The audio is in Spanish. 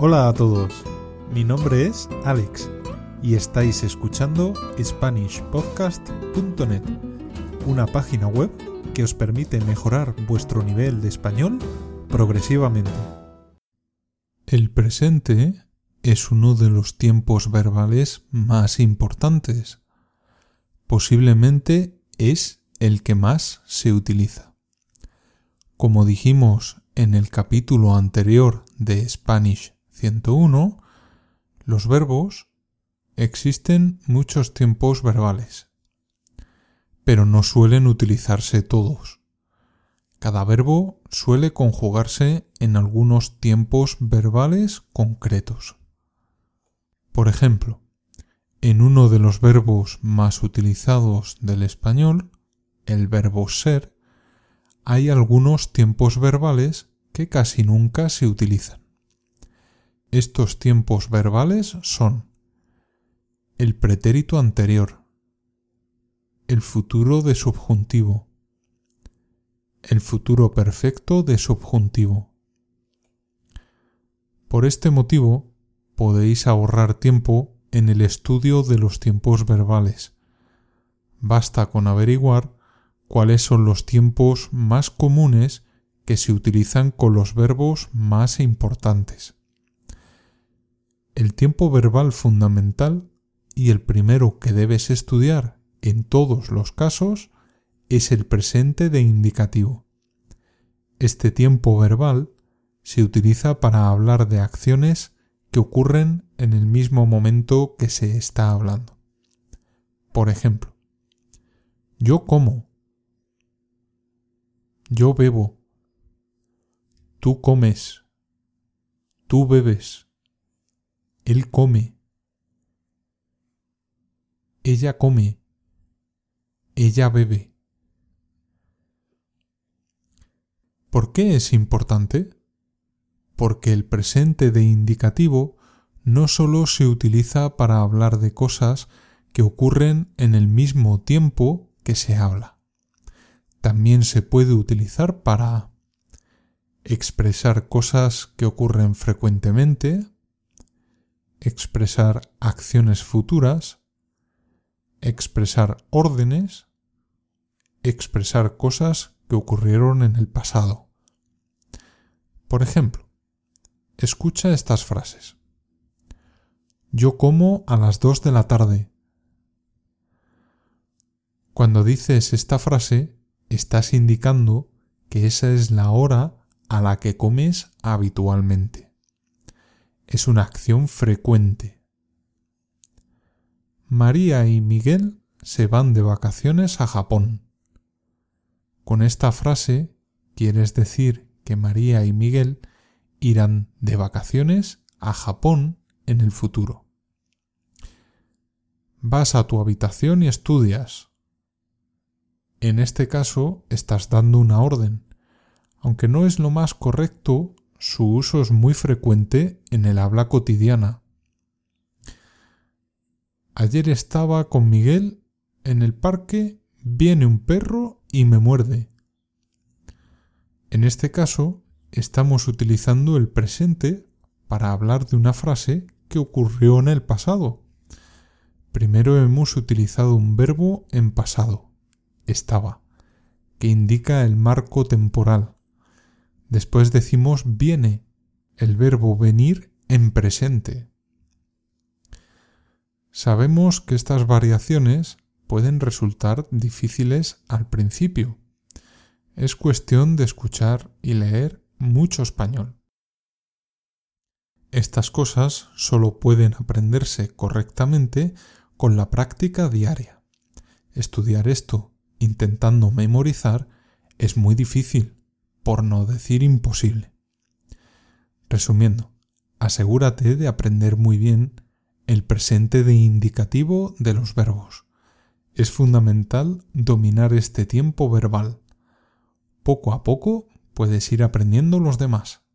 Hola a todos, mi nombre es Alex y estáis escuchando SpanishPodcast.net, una página web que os permite mejorar vuestro nivel de español progresivamente. El presente es uno de los tiempos verbales más importantes. Posiblemente es el que más se utiliza. Como dijimos en el capítulo anterior de Spanish 101, los verbos existen muchos tiempos verbales, pero no suelen utilizarse todos. Cada verbo suele conjugarse en algunos tiempos verbales concretos. Por ejemplo, en uno de los verbos más utilizados del español, el verbo ser, hay algunos tiempos verbales que casi nunca se utilizan. Estos tiempos verbales son el pretérito anterior, el futuro de subjuntivo, el futuro perfecto de subjuntivo. Por este motivo, podéis ahorrar tiempo en el estudio de los tiempos verbales. Basta con averiguar cuáles son los tiempos más comunes que se utilizan con los verbos más importantes. El tiempo verbal fundamental y el primero que debes estudiar en todos los casos es el presente de indicativo. Este tiempo verbal se utiliza para hablar de acciones que ocurren en el mismo momento que se está hablando. Por ejemplo, yo como, yo bebo. Tú comes. Tú bebes. Él come. Ella come. Ella bebe. ¿Por qué es importante? Porque el presente de indicativo no solo se utiliza para hablar de cosas que ocurren en el mismo tiempo que se habla también se puede utilizar para expresar cosas que ocurren frecuentemente, expresar acciones futuras, expresar órdenes, expresar cosas que ocurrieron en el pasado. Por ejemplo, escucha estas frases. Yo como a las dos de la tarde. Cuando dices esta frase, estás indicando que esa es la hora a la que comes habitualmente. Es una acción frecuente. María y Miguel se van de vacaciones a Japón. Con esta frase quieres decir que María y Miguel irán de vacaciones a Japón en el futuro. Vas a tu habitación y estudias. En este caso estás dando una orden. Aunque no es lo más correcto, su uso es muy frecuente en el habla cotidiana. Ayer estaba con Miguel en el parque, viene un perro y me muerde. En este caso, estamos utilizando el presente para hablar de una frase que ocurrió en el pasado. Primero hemos utilizado un verbo en pasado estaba, que indica el marco temporal. Después decimos viene, el verbo venir en presente. Sabemos que estas variaciones pueden resultar difíciles al principio. Es cuestión de escuchar y leer mucho español. Estas cosas solo pueden aprenderse correctamente con la práctica diaria. Estudiar esto intentando memorizar es muy difícil, por no decir imposible. Resumiendo, asegúrate de aprender muy bien el presente de indicativo de los verbos. Es fundamental dominar este tiempo verbal. Poco a poco puedes ir aprendiendo los demás.